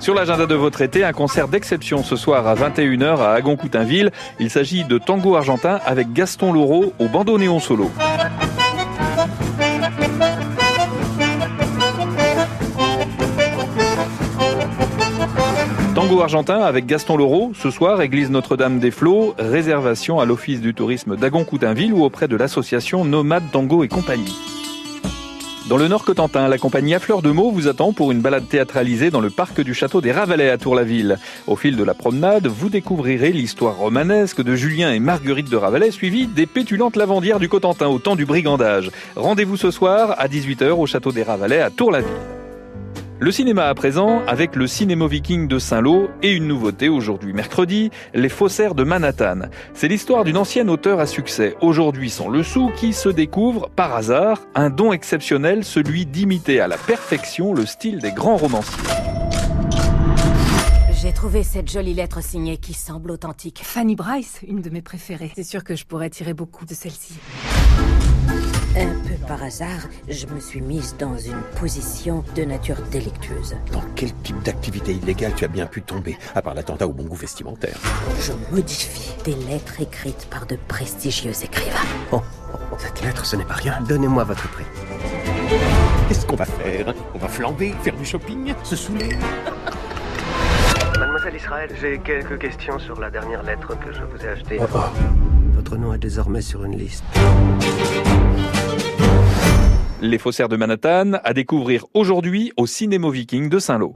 Sur l'agenda de votre été, un concert d'exception ce soir à 21h à Agon-Coutainville. Il s'agit de Tango Argentin avec Gaston Laureau au bandoneon solo. Tango argentin avec Gaston Laureau, ce soir, église Notre-Dame des Flots, réservation à l'office du tourisme d'Agon-Coutainville ou auprès de l'association Nomade Tango et compagnie. Dans le Nord Cotentin, la compagnie à fleur de mots vous attend pour une balade théâtralisée dans le parc du château des Ravalais à Tour-la-Ville. Au fil de la promenade, vous découvrirez l'histoire romanesque de Julien et Marguerite de Ravalais, suivie des pétulantes lavandières du Cotentin au temps du brigandage. Rendez-vous ce soir à 18h au château des Ravalais à Tour-la-Ville. Le cinéma à présent avec le Cinémo Viking de Saint-Lô et une nouveauté aujourd'hui mercredi, Les Faussaires de Manhattan. C'est l'histoire d'une ancienne auteure à succès, aujourd'hui sans le sou, qui se découvre par hasard un don exceptionnel, celui d'imiter à la perfection le style des grands romanciers. J'ai trouvé cette jolie lettre signée qui semble authentique. Fanny Bryce, une de mes préférées. C'est sûr que je pourrais tirer beaucoup de celle-ci. Par hasard, je me suis mise dans une position de nature délictueuse. Dans quel type d'activité illégale tu as bien pu tomber, à part l'attentat au bon goût vestimentaire Je modifie des lettres écrites par de prestigieux écrivains. oh, oh, oh. cette lettre, ce n'est pas rien. Donnez-moi votre prix. Qu'est-ce qu'on va faire? On va flamber, faire du shopping, se saouler Mademoiselle Israël, j'ai quelques questions sur la dernière lettre que je vous ai achetée. Oh, oh. Votre nom est désormais sur une liste. Les faussaires de Manhattan à découvrir aujourd'hui au Cinémo Viking de Saint-Lô.